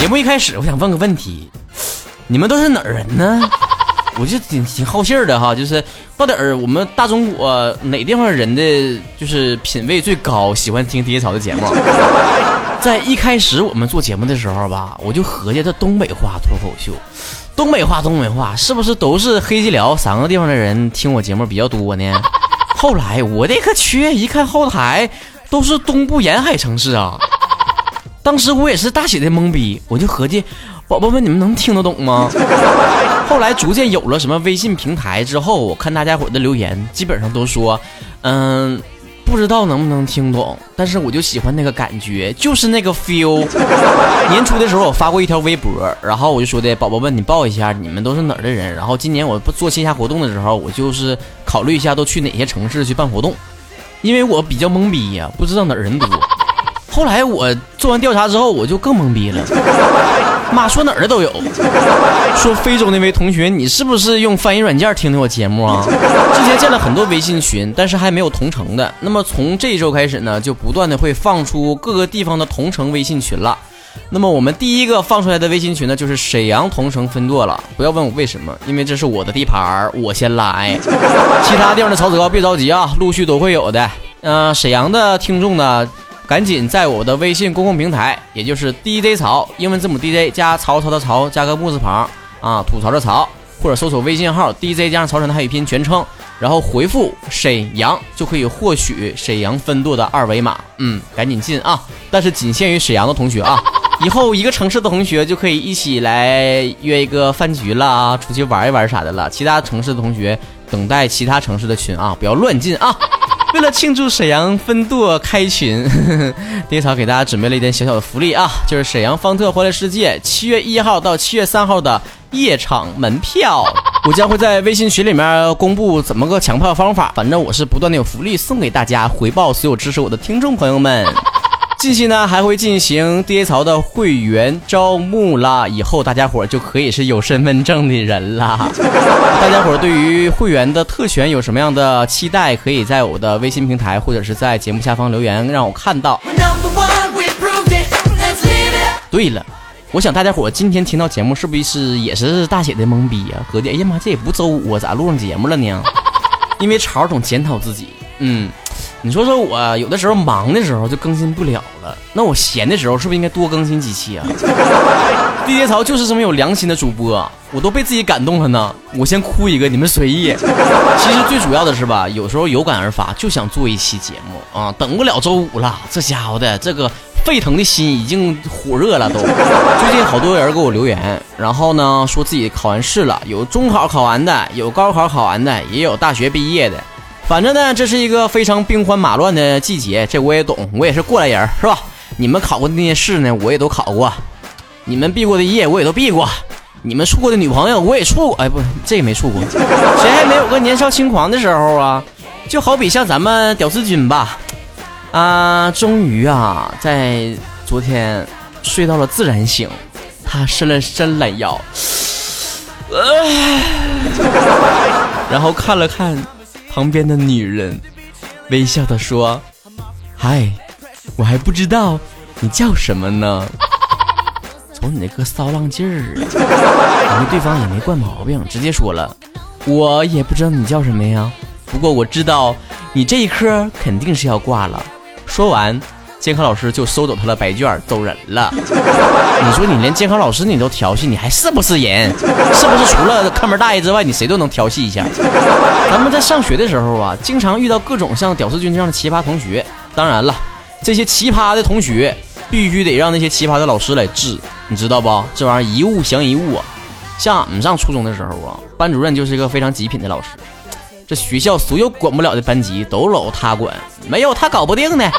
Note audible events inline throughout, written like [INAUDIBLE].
节目一开始，我想问个问题：你们都是哪儿人呢？[LAUGHS] 我就挺挺好信儿的哈，就是到底儿我们大中国哪地方人的就是品味最高，喜欢听爹草的节目？[LAUGHS] 在一开始我们做节目的时候吧，我就合计这东北话脱口秀，东北话东北话是不是都是黑吉辽三个地方的人听我节目比较多呢？[LAUGHS] 后来我这个去一看后台都是东部沿海城市啊，当时我也是大写的懵逼，我就合计，宝宝们你们能听得懂吗？[LAUGHS] 后来逐渐有了什么微信平台之后，我看大家伙的留言，基本上都说，嗯。不知道能不能听懂，但是我就喜欢那个感觉，就是那个 feel。[LAUGHS] 年初的时候我发过一条微博，然后我就说的宝宝们，你报一下你们都是哪儿的人。然后今年我不做线下活动的时候，我就是考虑一下都去哪些城市去办活动，因为我比较懵逼呀，不知道哪儿人多。后来我做完调查之后，我就更懵逼了。[LAUGHS] 妈说哪儿的都有，说非洲那位同学，你是不是用翻译软件听的我节目啊？[LAUGHS] 之前建了很多微信群，但是还没有同城的。那么从这一周开始呢，就不断的会放出各个地方的同城微信群了。那么我们第一个放出来的微信群呢，就是沈阳同城分舵了。不要问我为什么，因为这是我的地盘我先来。[LAUGHS] 其他地方的曹子高别着急啊，陆续都会有的。嗯，沈阳的听众呢？赶紧在我的微信公共平台，也就是 DJ 曹，英文字母 DJ 加曹操的曹，加个木字旁啊，吐槽的槽，或者搜索微信号 DJ 加上曹晨的汉语拼音全称，然后回复沈阳就可以获取沈阳分舵的二维码。嗯，赶紧进啊！但是仅限于沈阳的同学啊，以后一个城市的同学就可以一起来约一个饭局了，出去玩一玩啥的了。其他城市的同学等待其他城市的群啊，不要乱进啊！[LAUGHS] 为了庆祝沈阳分舵开群，[LAUGHS] 爹草给大家准备了一点小小的福利啊，就是沈阳方特欢乐世界七月一号到七月三号的夜场门票，[LAUGHS] 我将会在微信群里面公布怎么个抢票方法，反正我是不断的有福利送给大家，回报所有支持我的听众朋友们。近期呢还会进行 D A 槽的会员招募啦，以后大家伙就可以是有身份证的人啦。[LAUGHS] 大家伙对于会员的特权有什么样的期待？可以在我的微信平台或者是在节目下方留言，让我看到。对了，我想大家伙今天听到节目是不是也是大写的懵逼呀？合计哎呀妈，这也不周五啊，咋录上节目了呢？因为潮总检讨自己，嗯。你说说我有的时候忙的时候就更新不了了，那我闲的时候是不是应该多更新几期啊？[LAUGHS] 地铁槽就是这么有良心的主播，我都被自己感动了呢。我先哭一个，你们随意。[LAUGHS] 其实最主要的是吧，有时候有感而发，就想做一期节目啊，等不了周五了。这家伙的这个沸腾的心已经火热了都。最近好多人给我留言，然后呢说自己考完试了，有中考考完的，有高考考完的，也有大学毕业的。反正呢，这是一个非常兵荒马乱的季节，这我也懂，我也是过来人，是吧？你们考过的那些试呢，我也都考过；你们毕过的业，我也都毕过；你们处过的女朋友，我也处过。哎，不，这个没处过。谁还没有个年少轻狂的时候啊？就好比像咱们屌丝君吧，啊，终于啊，在昨天睡到了自然醒，他伸了伸懒腰，然后看了看。旁边的女人微笑的说：“嗨，我还不知道你叫什么呢。[LAUGHS] 从你那个骚浪劲儿，[LAUGHS] 感觉对方也没惯毛病，直接说了，我也不知道你叫什么呀。不过我知道你这一科肯定是要挂了。”说完。监考老师就收走他的白卷，走人了。[LAUGHS] 你说你连监考老师你都调戏，你还是不是人？是不是除了看门大爷之外，你谁都能调戏一下？咱们在上学的时候啊，经常遇到各种像屌丝君这样的奇葩同学。当然了，这些奇葩的同学必须得让那些奇葩的老师来治，你知道不？这玩意儿一物降一物啊。像俺们上初中的时候啊，班主任就是一个非常极品的老师，这学校所有管不了的班级都搂他管，没有他搞不定的。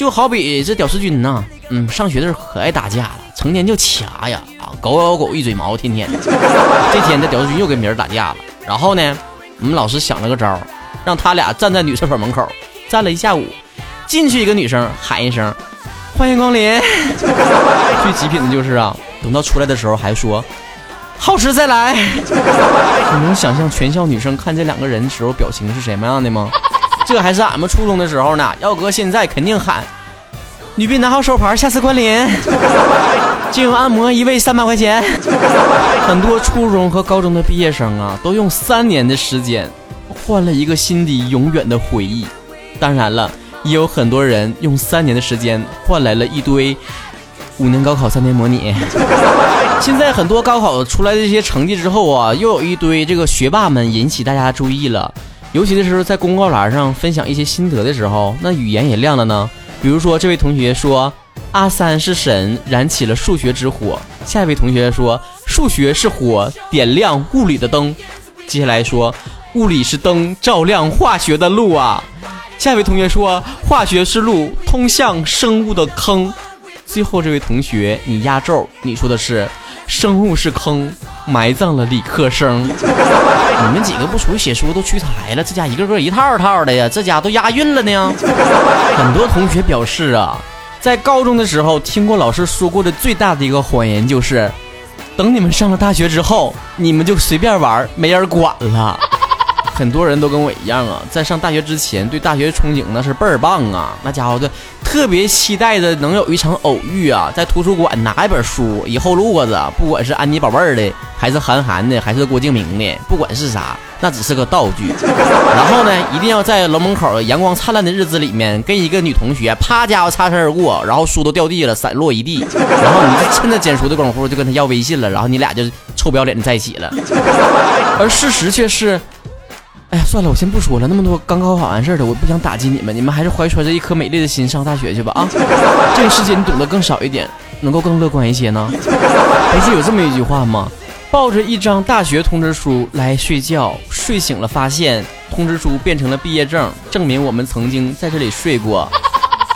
就好比这屌丝君呐，嗯，上学的时候可爱打架了，成天就掐呀，啊，狗咬狗一嘴毛，天天。这天这屌丝君又跟别人打架了，然后呢，我们老师想了个招，让他俩站在女厕所门口站了一下午，进去一个女生喊一声“欢迎光临”，[LAUGHS] 最极品的就是啊，等到出来的时候还说“好吃再来”。[LAUGHS] 你能想象全校女生看这两个人的时候表情是什么样的吗？这还是俺们初中的时候呢，要搁现在肯定喊女宾拿好手牌，下次光临。[LAUGHS] 精油按摩一位三百块钱。很多初中和高中的毕业生啊，都用三年的时间换了一个心底永远的回忆。当然了，也有很多人用三年的时间换来了一堆五年高考三年模拟。现在很多高考出来的这些成绩之后啊，又有一堆这个学霸们引起大家注意了。尤其的是在公告栏上分享一些心得的时候，那语言也亮了呢。比如说，这位同学说：“阿三是神，燃起了数学之火。”下一位同学说：“数学是火，点亮物理的灯。”接下来说：“物理是灯，照亮化学的路啊。”下一位同学说：“化学是路，通向生物的坑。”最后这位同学，你压轴，你说的是：“生物是坑，埋葬了理科生。[LAUGHS] ”你们几个不出去写书都屈才了，这家一个个一套套的呀，这家都押韵了呢。很多同学表示啊，在高中的时候听过老师说过的最大的一个谎言就是，等你们上了大学之后，你们就随便玩，没人管了。[LAUGHS] 很多人都跟我一样啊，在上大学之前对大学憧憬那是倍儿棒啊，那家伙的特别期待的能有一场偶遇啊，在图书馆拿一本书，以后路过子，不管是安妮宝贝儿的，还是韩寒的，还是郭敬明的，不管是啥，那只是个道具。然后呢，一定要在楼门口阳光灿烂的日子里面，跟一个女同学啪家伙擦身而过，然后书都掉地了，散落一地，然后你就趁着捡书的功夫就跟他要微信了，然后你俩就臭不要脸的在一起了。而事实却是。哎呀，算了，我先不说了。那么多刚高考完事儿的，我不想打击你们，你们还是怀揣着一颗美丽的心上大学去吧啊！这个世界你懂得更少一点，能够更乐观一些呢。不是有这么一句话吗？抱着一张大学通知书来睡觉，睡醒了发现通知书变成了毕业证，证明我们曾经在这里睡过。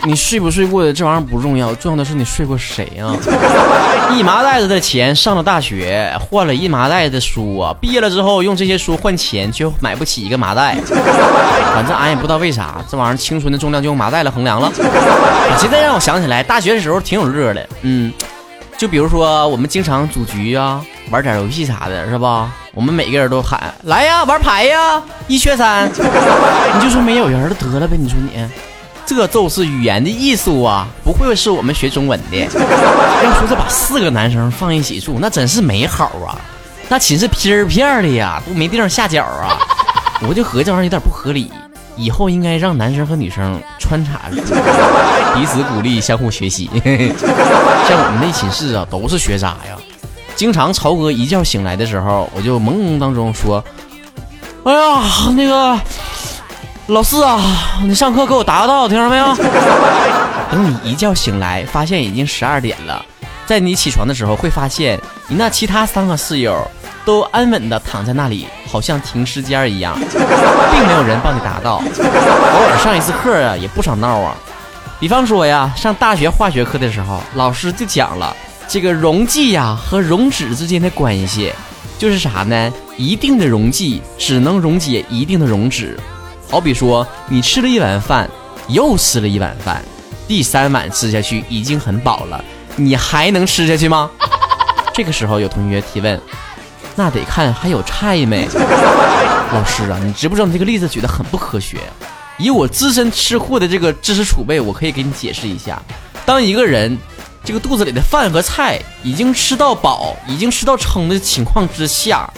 你睡不睡过的这玩意儿不重要，重要的是你睡过谁啊？[LAUGHS] 一麻袋子的钱上了大学，换了一麻袋的书啊！毕业了之后用这些书换钱，却买不起一个麻袋。[LAUGHS] 反正俺也不知道为啥，这玩意儿青春的重量就用麻袋来衡量了。[LAUGHS] 现在让我想起来，大学的时候挺有乐的。嗯，就比如说我们经常组局啊，玩点游戏啥的，是吧？我们每个人都喊来呀，玩牌呀，一缺三。你就说没有人了得了呗，你说你。这就是语言的艺术啊！不会是我们学中文的。要说这把四个男生放一起住，那真是美好啊！那寝室片儿片的呀，都没地方下脚啊！我就合计这玩意儿有点不合理，以后应该让男生和女生穿插着，彼此鼓励，相互学习。[LAUGHS] 像我们那寝室啊，都是学渣呀！经常曹哥一觉醒来的时候，我就朦胧当中说：“哎呀，那个。”老四啊，你上课给我答个到，听着没有？[LAUGHS] 等你一觉醒来，发现已经十二点了，在你起床的时候，会发现你那其他三个室友都安稳的躺在那里，好像停尸间一样，[LAUGHS] 并没有人帮你答到。偶尔上一次课啊，也不少闹啊。比方说呀，上大学化学课的时候，老师就讲了这个溶剂呀和溶脂之间的关系，就是啥呢？一定的溶剂只能溶解一定的溶脂。好比说，你吃了一碗饭，又吃了一碗饭，第三碗吃下去已经很饱了，你还能吃下去吗？[LAUGHS] 这个时候有同学提问，那得看还有菜没。老师啊，你知不知道你这个例子举得很不科学？以我资深吃货的这个知识储备，我可以给你解释一下：当一个人这个肚子里的饭和菜已经吃到饱、已经吃到撑的情况之下，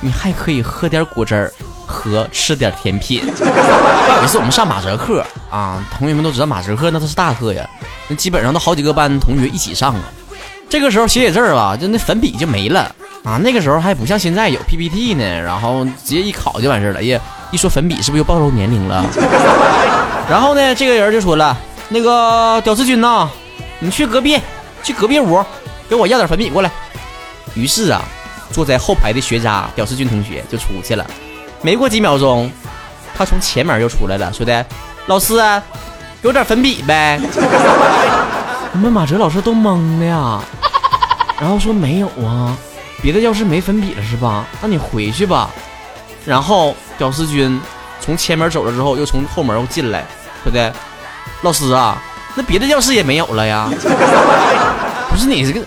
你还可以喝点果汁儿。和吃点甜品。[LAUGHS] 有一次我们上马哲课啊，同学们都知道马哲课那都是大课呀，那基本上都好几个班同学一起上啊。这个时候写写字儿吧，就那粉笔就没了啊。那个时候还不像现在有 PPT 呢，然后直接一考就完事儿了。哎呀，一说粉笔是不是又暴露年龄了？[LAUGHS] 然后呢，这个人就说了：“那个屌丝君呐，你去隔壁，去隔壁屋给我要点粉笔过来。”于是啊，坐在后排的学渣屌丝君同学就出去了。没过几秒钟，他从前门又出来了，说的：“老师，给我点粉笔呗。”我们马哲老师都懵了呀，然后说：“没有啊，别的教室没粉笔了是吧？那你回去吧。”然后屌丝君从前门走了之后，又从后门又进来，说的：“老师啊，那别的教室也没有了呀？[LAUGHS] 不是你这个。”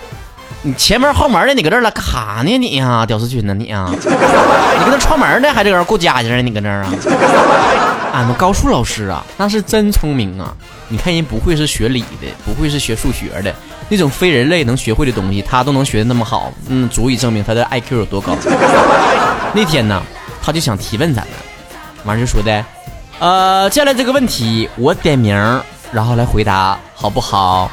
你前门后门的，你搁这儿了干哈呢？你呀，屌丝君呢？你呀，[LAUGHS] 你搁那串门呢，还这个人过家家呢？你搁这儿啊？[LAUGHS] 俺们高数老师啊，那是真聪明啊！你看人不会是学理的，不会是学数学的，那种非人类能学会的东西，他都能学的那么好，嗯，足以证明他的 IQ 有多高。[LAUGHS] 那天呢，他就想提问咱们，完就说的，呃，接下来这个问题我点名，然后来回答，好不好？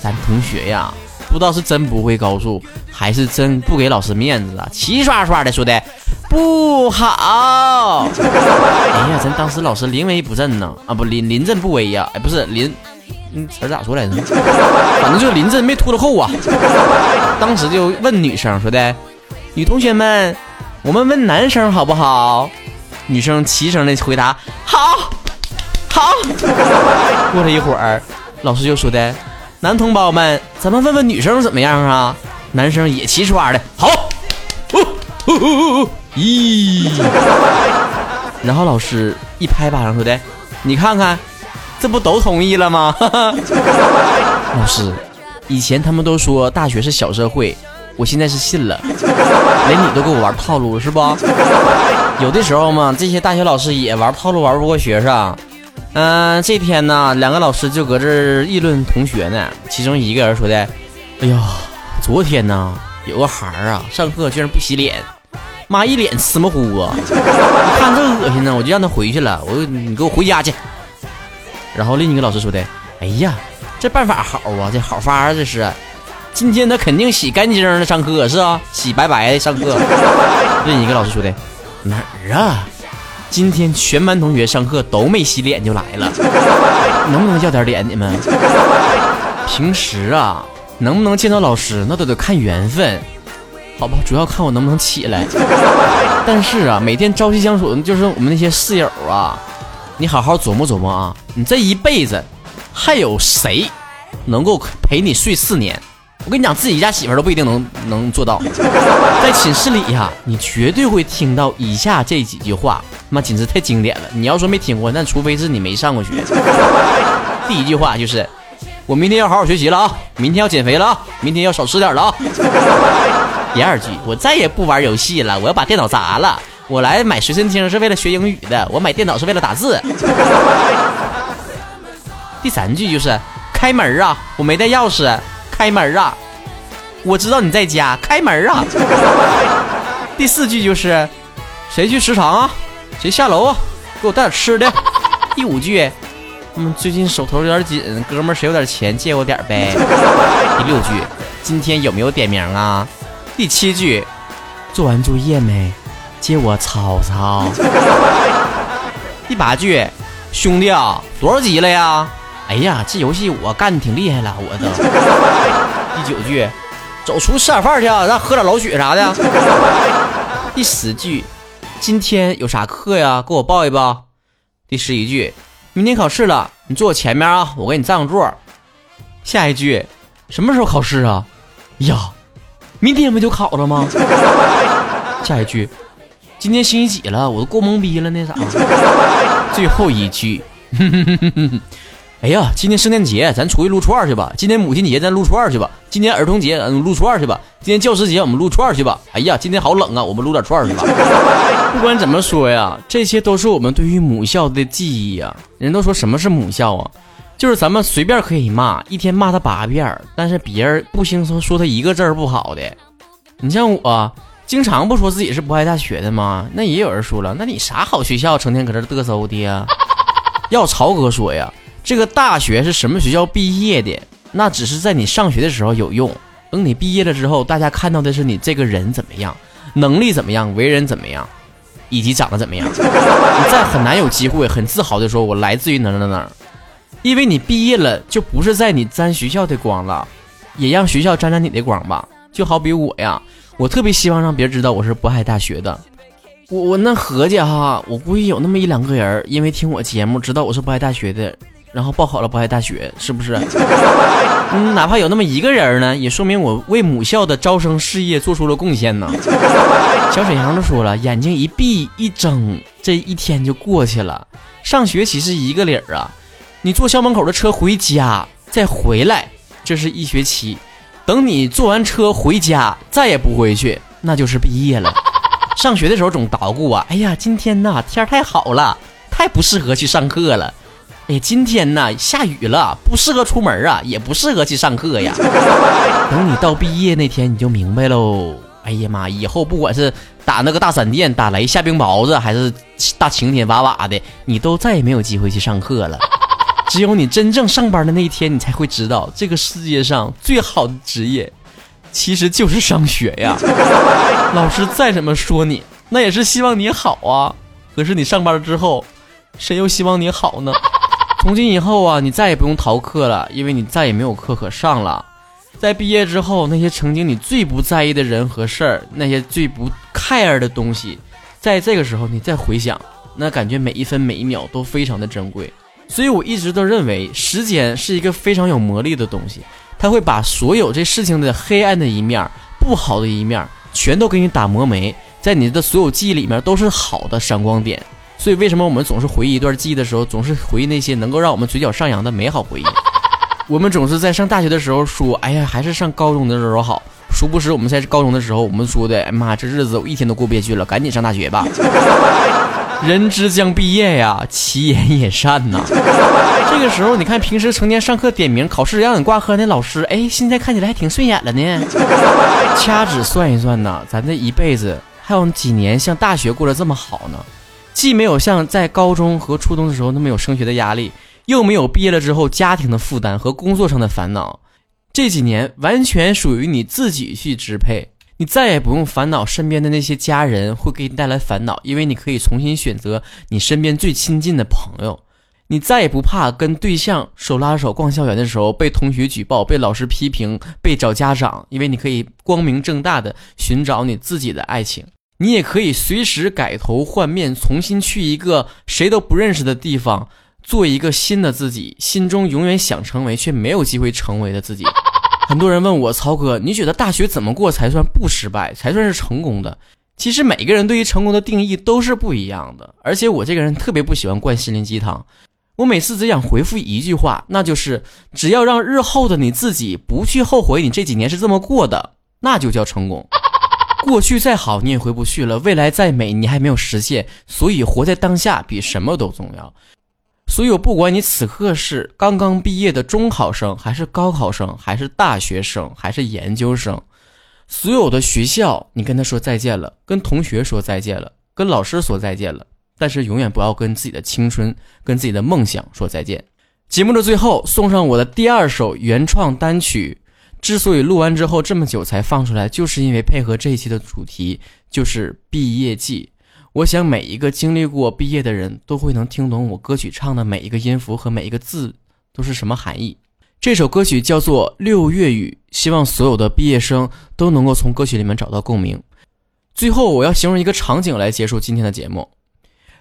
咱同学呀。不知道是真不会高数，还是真不给老师面子啊？齐刷刷的说的不好。哎呀，咱当时老师临危不振呢，啊不临临阵不危呀？哎，不是临，嗯词咋说来着？反正就是临阵没拖着后啊。当时就问女生说的，女同学们，我们问男生好不好？女生齐声的回答好，好。过了一会儿，老师就说的。男同胞们，咱们问问女生怎么样啊？男生也齐刷的，好，咦，然后老师一拍巴掌说的，你看看，这不都同意了吗？[LAUGHS] 老师，以前他们都说大学是小社会，我现在是信了，连你都给我玩套路是不？有的时候嘛，这些大学老师也玩套路玩不过学生。嗯，这天呢，两个老师就搁这议论同学呢。其中一个人说的：“哎呀，昨天呢，有个孩儿啊，上课居然不洗脸，妈一脸芝麻糊啊！看这恶心呢，我就让他回去了。我你给我回家去。”然后另一个老师说的：“哎呀，这办法好啊，这好法啊这是。今天他肯定洗干净的上课是啊，洗白白的上课。”另一个老师说的：“哪儿啊？”今天全班同学上课都没洗脸就来了，[LAUGHS] 能不能要点脸？你们 [LAUGHS] 平时啊，能不能见到老师那都得看缘分，好吧？主要看我能不能起来。[LAUGHS] 但是啊，每天朝夕相处的就是我们那些室友啊，你好好琢磨琢磨啊，你这一辈子还有谁能够陪你睡四年？我跟你讲，自己家媳妇都不一定能能做到。[LAUGHS] 在寝室里呀，你绝对会听到以下这几句话，妈简直太经典了。你要说没听过，那除非是你没上过学。[LAUGHS] 第一句话就是，我明天要好好学习了啊，明天要减肥了啊，明天要少吃点了啊。第二句，我再也不玩游戏了，我要把电脑砸了。我来买随身听是为了学英语的，我买电脑是为了打字。[LAUGHS] 第三句就是，开门啊，我没带钥匙。开门啊！我知道你在家，开门啊！[LAUGHS] 第四句就是，谁去食堂啊？谁下楼啊？给我带点吃的。[LAUGHS] 第五句，嗯，最近手头有点紧，哥们儿谁有点钱借我点呗。[LAUGHS] 第六句，今天有没有点名啊？第七句，做完作业没？借我抄抄。第八句，兄弟啊，多少级了呀？哎呀，这游戏我干的挺厉害了，我都。[LAUGHS] 第九句，走出吃点饭去啊，咱喝点老雪啥的。[LAUGHS] 第十句，今天有啥课呀？给我报一报。第十一句，明天考试了，你坐我前面啊，我给你占个座。下一句，什么时候考试啊？呀，明天不就考了吗？[LAUGHS] 下一句，今天星期几了？我都过懵逼了呢，咋？最后一句。哎呀，今天圣诞节，咱出去撸串去吧。今天母亲节，咱撸串去吧。今天儿童节，咱撸串去吧。今天教师节，我们撸串去吧。哎呀，今天好冷啊，我们撸点串去吧。[LAUGHS] 不管怎么说呀，这些都是我们对于母校的记忆呀。人都说什么是母校啊？就是咱们随便可以骂，一天骂他八遍，但是别人不兴说说他一个字儿不好的。你像我，经常不说自己是不爱大学的吗？那也有人说了，那你啥好学校，成天搁这嘚瑟的呀？[LAUGHS] 要曹哥说呀。这个大学是什么学校毕业的？那只是在你上学的时候有用。等你毕业了之后，大家看到的是你这个人怎么样，能力怎么样，为人怎么样，以及长得怎么样。你再很难有机会很自豪的说，我来自于哪哪哪。因为你毕业了，就不是在你沾学校的光了，也让学校沾沾你的光吧。就好比我呀，我特别希望让别人知道我是渤海大学的。我我那合计哈，我估计有那么一两个人，因为听我节目知道我是渤海大学的。然后报考了渤海大学，是不是？[LAUGHS] 嗯，哪怕有那么一个人呢，也说明我为母校的招生事业做出了贡献呢。小沈阳都说了，眼睛一闭一睁，这一天就过去了。上学期是一个理儿啊，你坐校门口的车回家再回来，这是一学期。等你坐完车回家再也不回去，那就是毕业了。上学的时候总捣鼓啊，哎呀，今天呐天太好了。太不适合去上课了。哎，今天呢下雨了，不适合出门啊，也不适合去上课呀。[LAUGHS] 等你到毕业那天，你就明白喽。哎呀妈，以后不管是打那个大闪电、打雷、下冰雹子，还是大晴天哇哇的，你都再也没有机会去上课了。[LAUGHS] 只有你真正上班的那一天，你才会知道，这个世界上最好的职业，其实就是上学呀。[LAUGHS] 老师再怎么说你，那也是希望你好啊。可是你上班之后，谁又希望你好呢？从今以后啊，你再也不用逃课了，因为你再也没有课可上了。在毕业之后，那些曾经你最不在意的人和事儿，那些最不 care 的东西，在这个时候你再回想，那感觉每一分每一秒都非常的珍贵。所以我一直都认为，时间是一个非常有魔力的东西，它会把所有这事情的黑暗的一面、不好的一面，全都给你打磨没，在你的所有记忆里面都是好的闪光点。所以为什么我们总是回忆一段记忆的时候，总是回忆那些能够让我们嘴角上扬的美好回忆？[LAUGHS] 我们总是在上大学的时候说：“哎呀，还是上高中的时候好。”殊不知我们在高中的时候，我们说的：“哎妈，这日子我一天都过不下去了，赶紧上大学吧。[LAUGHS] ”人之将毕业呀，其言也善呐。这个时候，你看平时成天上课点名、考试让你挂科那老师，哎，现在看起来还挺顺眼了呢。掐指算一算呐，咱这一辈子还有几年像大学过得这么好呢？既没有像在高中和初中的时候那么有升学的压力。又没有毕业了之后家庭的负担和工作上的烦恼，这几年完全属于你自己去支配，你再也不用烦恼身边的那些家人会给你带来烦恼，因为你可以重新选择你身边最亲近的朋友，你再也不怕跟对象手拉手逛校园的时候被同学举报、被老师批评、被找家长，因为你可以光明正大的寻找你自己的爱情，你也可以随时改头换面，重新去一个谁都不认识的地方。做一个新的自己，心中永远想成为却没有机会成为的自己。[LAUGHS] 很多人问我，曹哥，你觉得大学怎么过才算不失败，才算是成功的？其实每个人对于成功的定义都是不一样的。而且我这个人特别不喜欢灌心灵鸡汤，我每次只想回复一句话，那就是只要让日后的你自己不去后悔你这几年是这么过的，那就叫成功。过去再好你也回不去了，未来再美你还没有实现，所以活在当下比什么都重要。所以，不管你此刻是刚刚毕业的中考生，还是高考生，还是大学生，还是研究生，所有的学校，你跟他说再见了，跟同学说再见了，跟老师说再见了，但是永远不要跟自己的青春、跟自己的梦想说再见。节目的最后，送上我的第二首原创单曲。之所以录完之后这么久才放出来，就是因为配合这一期的主题，就是毕业季。我想每一个经历过毕业的人都会能听懂我歌曲唱的每一个音符和每一个字都是什么含义。这首歌曲叫做《六月雨》，希望所有的毕业生都能够从歌曲里面找到共鸣。最后，我要形容一个场景来结束今天的节目：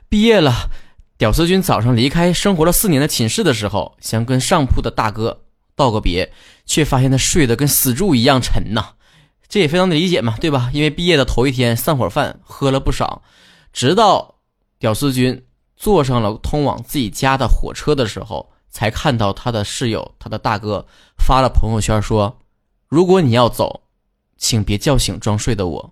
毕业了，屌丝君早上离开生活了四年的寝室的时候，想跟上铺的大哥道个别，却发现他睡得跟死猪一样沉呐。这也非常的理解嘛，对吧？因为毕业的头一天散伙饭喝了不少。直到屌丝君坐上了通往自己家的火车的时候，才看到他的室友，他的大哥发了朋友圈说：“如果你要走，请别叫醒装睡的我。”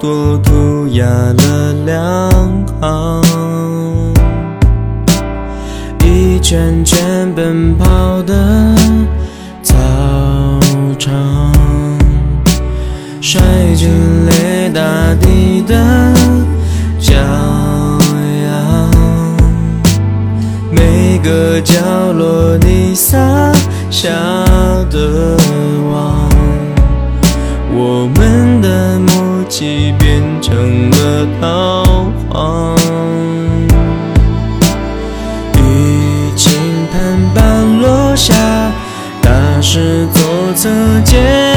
多涂鸦了两行一圈圈奔跑的操场摔进泪大地的骄阳。每个角落你撒下的是左侧街。